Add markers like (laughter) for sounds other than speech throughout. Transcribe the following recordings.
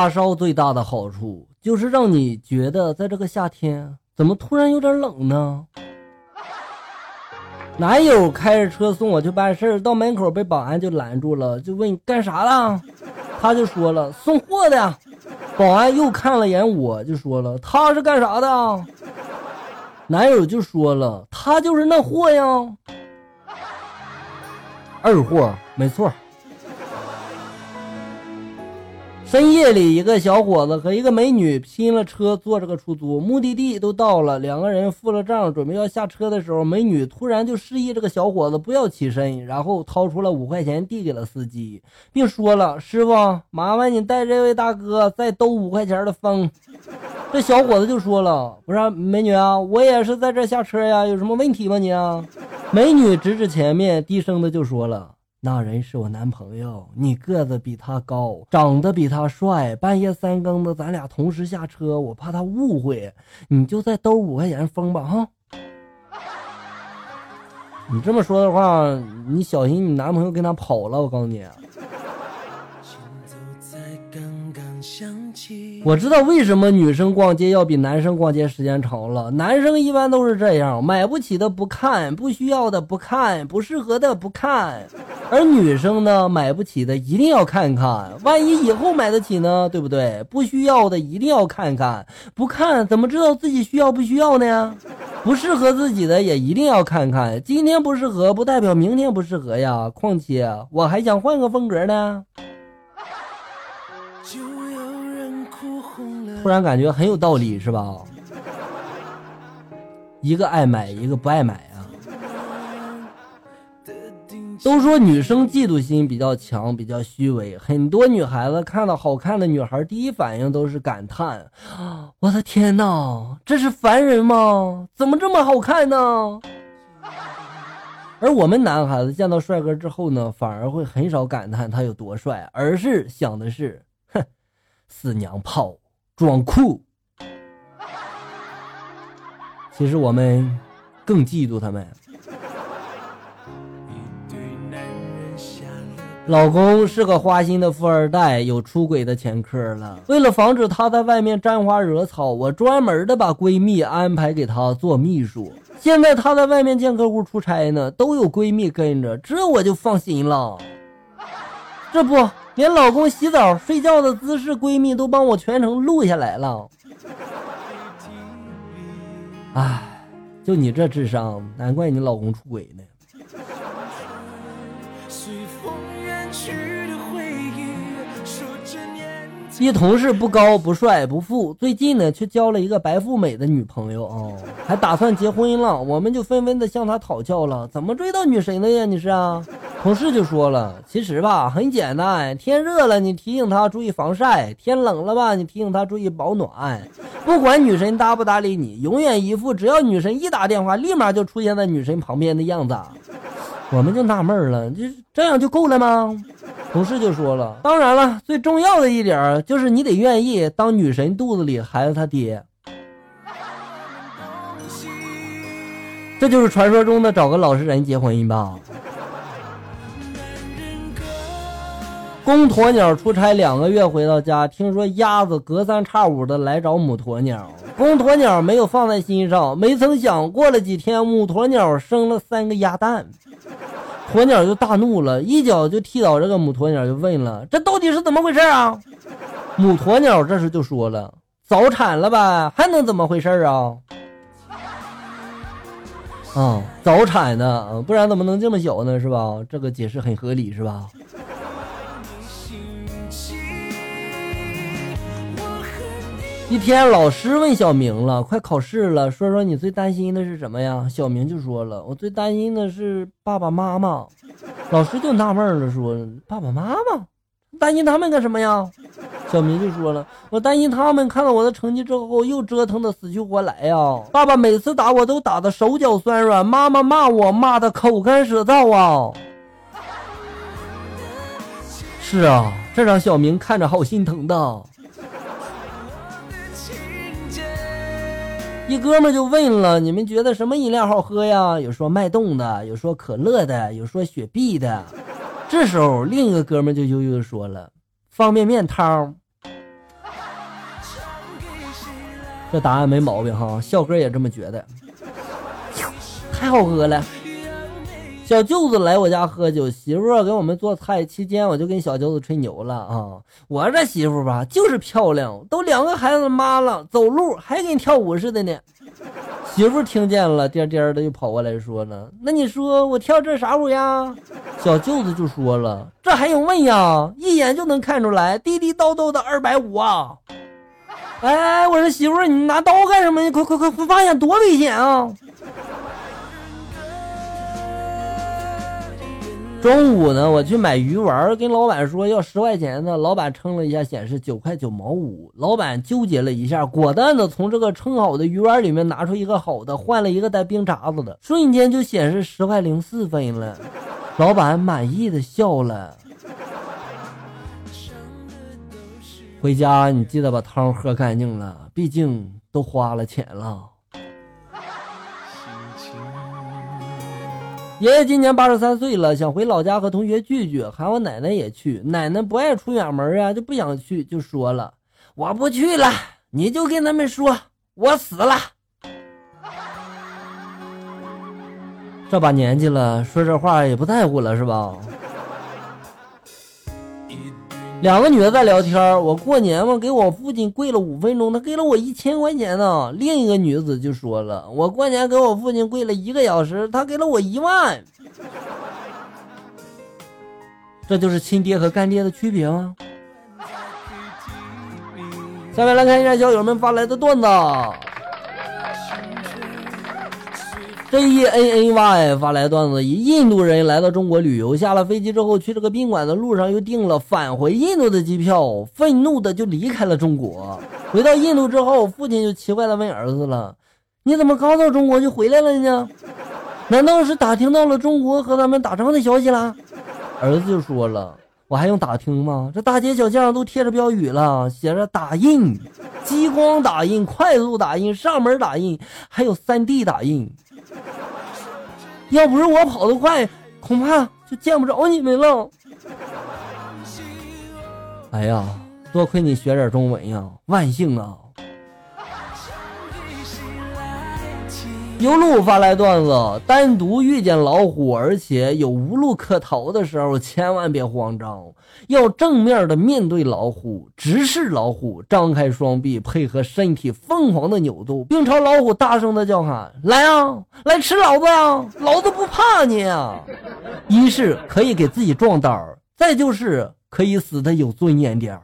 发烧最大的好处就是让你觉得在这个夏天怎么突然有点冷呢？男友开着车送我去办事，到门口被保安就拦住了，就问你干啥了？他就说了送货的。保安又看了眼我，就说了他是干啥的？男友就说了他就是那货呀，二货，没错。深夜里，一个小伙子和一个美女拼了车坐这个出租，目的地都到了，两个人付了账，准备要下车的时候，美女突然就示意这个小伙子不要起身，然后掏出了五块钱递给了司机，并说了：“师傅，麻烦你带这位大哥再兜五块钱的风。(laughs) ”这小伙子就说了：“不是美女啊，我也是在这下车呀，有什么问题吗你？”啊美女指指前面，低声的就说了。那人是我男朋友，你个子比他高，长得比他帅。半夜三更的，咱俩同时下车，我怕他误会，你就再兜五块钱风吧，哈。你这么说的话，你小心你男朋友跟他跑了，我告诉你。我知道为什么女生逛街要比男生逛街时间长了。男生一般都是这样，买不起的不看，不需要的不看，不适合的不看。而女生呢，买不起的一定要看看，万一以后买得起呢？对不对？不需要的一定要看看，不看怎么知道自己需要不需要呢？不适合自己的也一定要看看，今天不适合不代表明天不适合呀。况且我还想换个风格呢。突然感觉很有道理，是吧？一个爱买，一个不爱买。都说女生嫉妒心比较强，比较虚伪。很多女孩子看到好看的女孩，第一反应都是感叹：“我的天哪，这是凡人吗？怎么这么好看呢？” (laughs) 而我们男孩子见到帅哥之后呢，反而会很少感叹他有多帅，而是想的是：“哼，死娘炮，装酷。(laughs) ”其实我们更嫉妒他们。老公是个花心的富二代，有出轨的前科了。为了防止他在外面沾花惹草，我专门的把闺蜜安排给他做秘书。现在他在外面见客户出差呢，都有闺蜜跟着，这我就放心了。这不，连老公洗澡、睡觉的姿势，闺蜜都帮我全程录下来了。哎，就你这智商，难怪你老公出轨呢。一同事不高不帅不富，最近呢却交了一个白富美的女朋友啊，还打算结婚了。我们就纷纷的向他讨教了，怎么追到女神的呀？你是啊？同事就说了，其实吧很简单，天热了你提醒她注意防晒，天冷了吧你提醒她注意保暖。不管女神搭不搭理你，永远一副只要女神一打电话，立马就出现在女神旁边的样子。我们就纳闷了，就这样就够了吗？同事就说了：“当然了，最重要的一点就是你得愿意当女神肚子里孩子他爹。这就是传说中的找个老实人结婚吧。”公鸵鸟出差两个月回到家，听说鸭子隔三差五的来找母鸵鸟，公鸵鸟没有放在心上，没曾想过了几天，母鸵鸟生了三个鸭蛋。鸵鸟就大怒了，一脚就踢倒这个母鸵鸟，就问了：“这到底是怎么回事啊？”母鸵鸟这时就说了：“早产了呗，还能怎么回事啊？”啊，早产呢，不然怎么能这么小呢？是吧？这个解释很合理，是吧？一天，老师问小明了：“快考试了，说说你最担心的是什么呀？”小明就说了：“我最担心的是爸爸妈妈。”老师就纳闷了，说：“爸爸妈妈，担心他们干什么呀？”小明就说了：“我担心他们看到我的成绩之后又折腾的死去活来呀。爸爸每次打我都打的手脚酸软，妈妈骂我骂的口干舌燥啊。”是啊，这让小明看着好心疼的。一哥们就问了你们觉得什么饮料好喝呀？有说脉动的有说可乐的有说雪碧的。这时候另一个哥们就悠悠的说了方便面汤这答案没毛病哈笑哥也这么觉得。太好喝了。小舅子来我家喝酒，媳妇给我们做菜期间，我就跟小舅子吹牛了啊！我这媳妇吧，就是漂亮，都两个孩子妈了，走路还跟跳舞似的呢。媳妇听见了，颠颠的就跑过来说了：“那你说我跳这啥舞呀？”小舅子就说了：“这还用问呀？一眼就能看出来，地地道道的二百五啊！”哎，我说媳妇，你拿刀干什么？你快快快快放下，多危险啊！中午呢，我去买鱼丸，跟老板说要十块钱的，老板称了一下，显示九块九毛五。老板纠结了一下，果断的从这个称好的鱼丸里面拿出一个好的，换了一个带冰碴子的，瞬间就显示十块零四分了。老板满意的笑了。回家你记得把汤喝干净了，毕竟都花了钱了。爷爷今年八十三岁了，想回老家和同学聚聚，喊我奶奶也去。奶奶不爱出远门啊，就不想去，就说了：“我不去了，你就跟他们说我死了。”这把年纪了，说这话也不在乎了，是吧？两个女的在聊天，我过年嘛，给我父亲跪了五分钟，他给了我一千块钱呢。另一个女子就说了，我过年给我父亲跪了一个小时，他给了我一万。这就是亲爹和干爹的区别吗？下面来看一下小友们发来的段子。J E N N Y 发来段子：一印度人来到中国旅游，下了飞机之后去这个宾馆的路上又订了返回印度的机票，愤怒的就离开了中国。回到印度之后，父亲就奇怪的问儿子了：“你怎么刚到中国就回来了呢？难道是打听到了中国和咱们打仗的消息了？”儿子就说了：“我还用打听吗？这大街小巷都贴着标语了，写着打印、激光打印、快速打印、上门打印，还有 3D 打印。”要不是我跑得快，恐怕就见不着你们了。哎呀，多亏你学点中文呀，万幸啊！尤路发来段子：单独遇见老虎，而且有无路可逃的时候，千万别慌张，要正面的面对老虎，直视老虎，张开双臂，配合身体疯狂的扭动，并朝老虎大声的叫喊：“来啊，来吃老子呀！老子不怕你啊！”一是可以给自己壮胆，再就是可以死的有尊严点儿。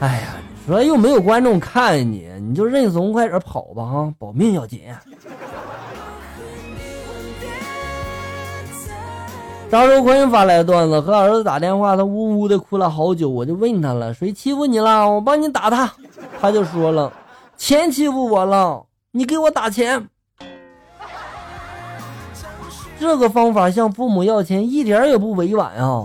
哎呀！说又没有观众看你，你就认怂，快点跑吧哈，保命要紧。张周坤发来段子，和儿子打电话，他呜呜的哭了好久，我就问他了，谁欺负你了？我帮你打他。他就说了，钱欺负我了，你给我打钱。这个方法向父母要钱一点也不委婉啊。